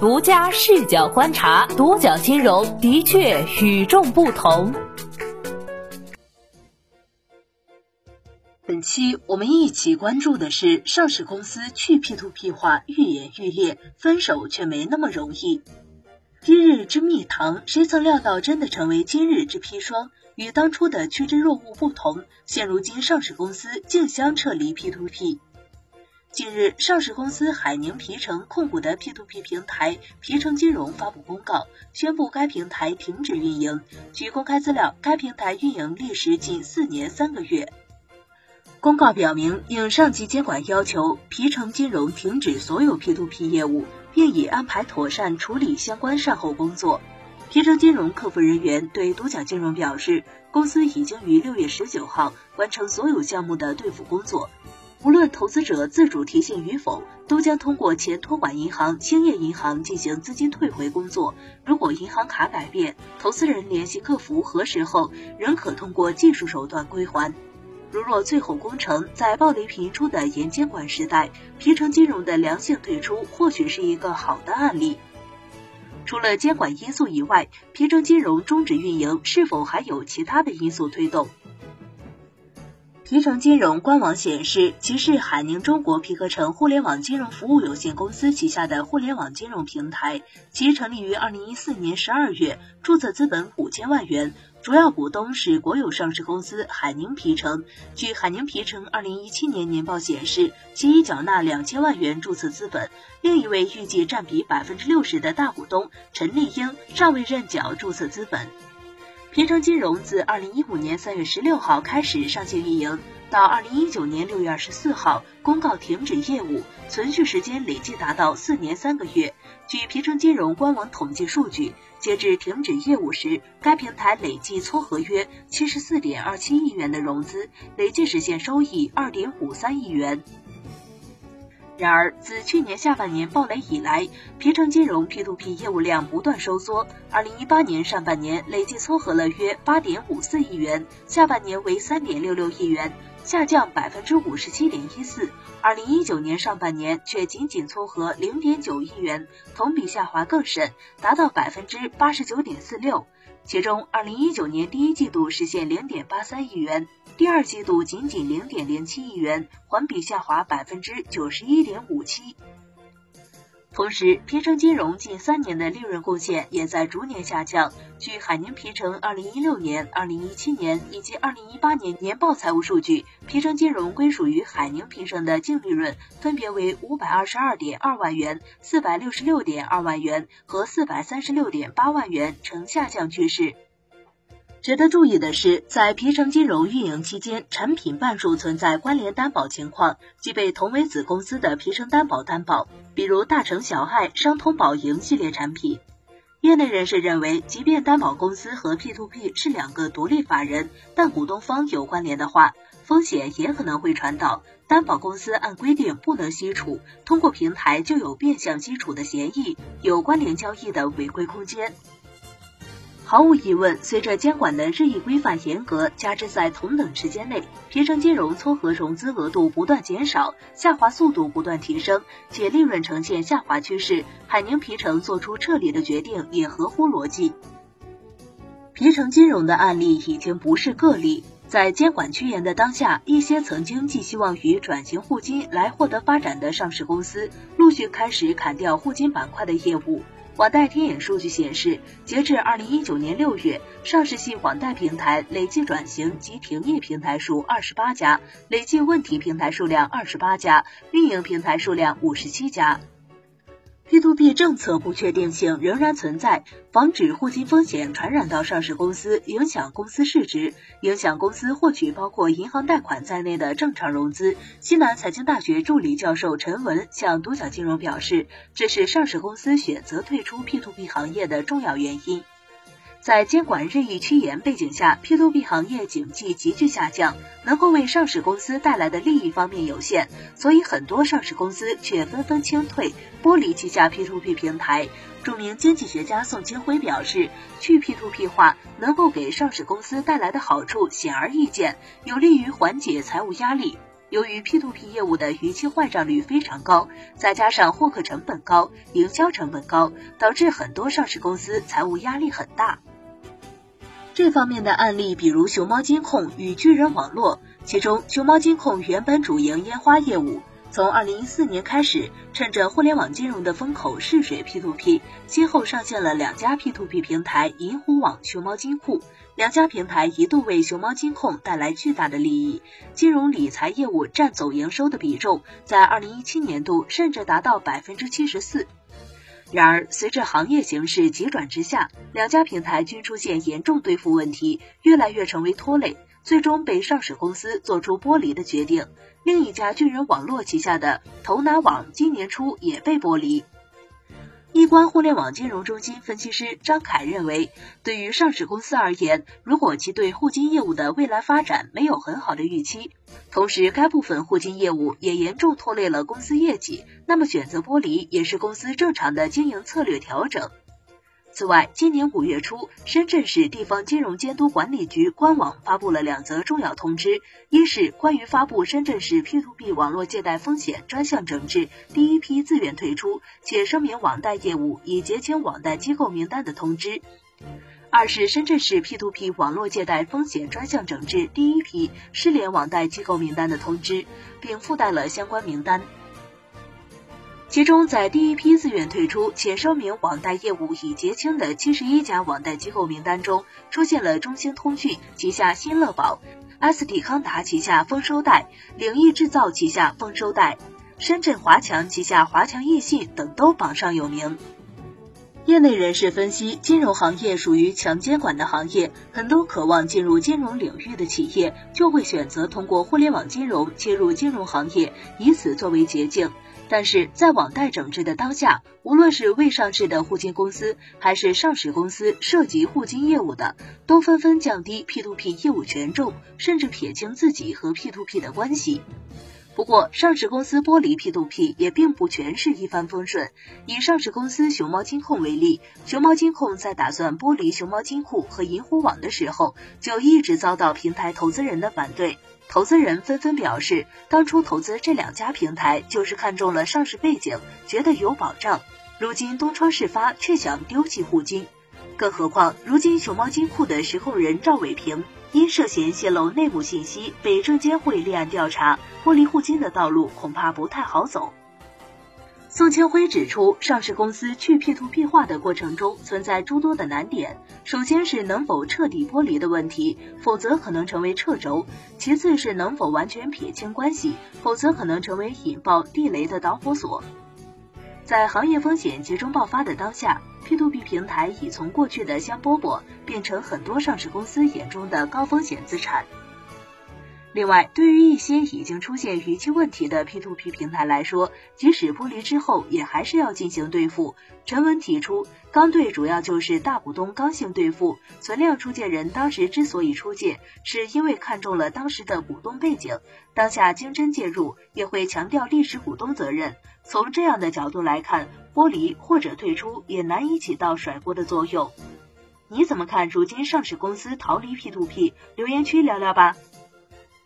独家视角观察，独角金融的确与众不同。本期我们一起关注的是上市公司去 P to P 化愈演愈烈，分手却没那么容易。今日之蜜糖，谁曾料到真的成为今日之砒霜？与当初的趋之若鹜不同，现如今上市公司竞相撤离 P to P。近日，上市公司海宁皮城控股的 P2P 平台皮城金融发布公告，宣布该平台停止运营。据公开资料，该平台运营历时近四年三个月。公告表明，应上级监管要求，皮城金融停止所有 P2P 业务，并已安排妥善处理相关善后工作。皮城金融客服人员对独角金融表示，公司已经于六月十九号完成所有项目的兑付工作。无论投资者自主提现与否，都将通过前托管银行兴业银行进行资金退回工作。如果银行卡改变，投资人联系客服核实后，仍可通过技术手段归还。如若最后工程在暴雷频出的严监管时代，平城金融的良性退出或许是一个好的案例。除了监管因素以外，平城金融终止运营是否还有其他的因素推动？皮城金融官网显示，其是海宁中国皮革城互联网金融服务有限公司旗下的互联网金融平台。其成立于二零一四年十二月，注册资本五千万元，主要股东是国有上市公司海宁皮城。据海宁皮城二零一七年年报显示，其已缴纳两千万元注册资本。另一位预计占比百分之六十的大股东陈立英尚未认缴注册资本。平城金融自二零一五年三月十六号开始上线运营，到二零一九年六月二十四号公告停止业务，存续时间累计达到四年三个月。据平城金融官网统计数据，截至停止业务时，该平台累计撮合约七十四点二七亿元的融资，累计实现收益二点五三亿元。然而，自去年下半年暴雷以来，皮城金融 P2P 业务量不断收缩。二零一八年上半年累计撮合了约八点五四亿元，下半年为三点六六亿元，下降百分之五十七点一四。二零一九年上半年却仅仅撮合零点九亿元，同比下滑更甚，达到百分之八十九点四六。其中，二零一九年第一季度实现零点八三亿元。第二季度仅仅零点零七亿元，环比下滑百分之九十一点五七。同时，皮城金融近三年的利润贡献也在逐年下降。据海宁皮城二零一六年、二零一七年以及二零一八年年报财务数据，皮城金融归属于海宁皮城的净利润分别为五百二十二点二万元、四百六十六点二万元和四百三十六点八万元，呈下降趋势。值得注意的是，在皮城金融运营期间，产品半数存在关联担保情况，即被同为子公司的皮城担保担保，比如大成小爱、商通宝盈系列产品。业内人士认为，即便担保公司和 P2P 是两个独立法人，但股东方有关联的话，风险也可能会传导。担保公司按规定不能吸储，通过平台就有变相吸储的嫌疑，有关联交易的违规空间。毫无疑问，随着监管的日益规范严格，加之在同等时间内，皮城金融撮合融资额度不断减少，下滑速度不断提升，且利润呈现下滑趋势，海宁皮城做出撤离的决定也合乎逻辑。皮城金融的案例已经不是个例，在监管趋严的当下，一些曾经寄希望于转型互金来获得发展的上市公司，陆续开始砍掉互金板块的业务。网贷天眼数据显示，截至二零一九年六月，上市系网贷平台累计转型及停业平台数二十八家，累计问题平台数量二十八家，运营平台数量五十七家。P to P 政策不确定性仍然存在，防止互金风险传染到上市公司，影响公司市值，影响公司获取包括银行贷款在内的正常融资。西南财经大学助理教授陈文向独角金融表示，这是上市公司选择退出 P to P 行业的重要原因。在监管日益趋严背景下，P2P 行业景气急剧下降，能够为上市公司带来的利益方面有限，所以很多上市公司却纷纷清退，剥离旗下 P2P 平台。著名经济学家宋清辉表示，去 P2P 化能够给上市公司带来的好处显而易见，有利于缓解财务压力。由于 P2P 业务的逾期坏账率非常高，再加上获客成本高、营销成本高，导致很多上市公司财务压力很大。这方面的案例，比如熊猫金控与巨人网络，其中熊猫金控原本主营烟花业务，从二零一四年开始，趁着互联网金融的风口试水 P2P，先后上线了两家 P2P 平台银狐网、熊猫金库。两家平台一度为熊猫金控带来巨大的利益，金融理财业务占总营收的比重在二零一七年度甚至达到百分之七十四。然而，随着行业形势急转直下，两家平台均出现严重兑付问题，越来越成为拖累，最终被上市公司做出剥离的决定。另一家巨人网络旗下的头拿网今年初也被剥离。易观互联网金融中心分析师张凯认为，对于上市公司而言，如果其对互金业务的未来发展没有很好的预期，同时该部分互金业务也严重拖累了公司业绩，那么选择剥离也是公司正常的经营策略调整。此外，今年五月初，深圳市地方金融监督管理局官网发布了两则重要通知：一是关于发布深圳市 P2P 网络借贷风险专项整治第一批自愿退出且声明网贷业务已结清网贷机构名单的通知；二是深圳市 P2P 网络借贷风险专项整治第一批失联网贷机构名单的通知，并附带了相关名单。其中，在第一批自愿退出且声明网贷业务已结清的七十一家网贷机构名单中，出现了中兴通讯旗下新乐宝、阿斯匹康达旗下丰收贷、领益制造旗下丰收贷、深圳华强旗下华强易信等都榜上有名。业内人士分析，金融行业属于强监管的行业，很多渴望进入金融领域的企业就会选择通过互联网金融切入金融行业，以此作为捷径。但是在网贷整治的当下，无论是未上市的互金公司，还是上市公司涉及互金业务的，都纷纷降低 P2P 业务权重，甚至撇清自己和 P2P 的关系。不过，上市公司剥离 P2P 也并不全是一帆风顺。以上市公司熊猫金控为例，熊猫金控在打算剥离熊猫金库和银狐网的时候，就一直遭到平台投资人的反对。投资人纷纷表示，当初投资这两家平台就是看中了上市背景，觉得有保障。如今东窗事发，却想丢弃互金。更何况，如今熊猫金库的实控人赵伟平因涉嫌泄露内幕信息，被证监会立案调查，剥离互金的道路恐怕不太好走。宋清辉指出，上市公司去 P to P 化的过程中存在诸多的难点，首先是能否彻底剥离的问题，否则可能成为掣肘；其次是能否完全撇清关系，否则可能成为引爆地雷的导火索。在行业风险集中爆发的当下，P2P 平台已从过去的香饽饽变成很多上市公司眼中的高风险资产。另外，对于一些已经出现逾期问题的 P2P 平台来说，即使剥离之后，也还是要进行兑付。陈文提出，刚兑主要就是大股东刚性兑付，存量出借人当时之所以出借，是因为看中了当时的股东背景，当下经真介入也会强调历史股东责任。从这样的角度来看，剥离或者退出也难以起到甩锅的作用。你怎么看？如今上市公司逃离 P2P，留言区聊聊吧。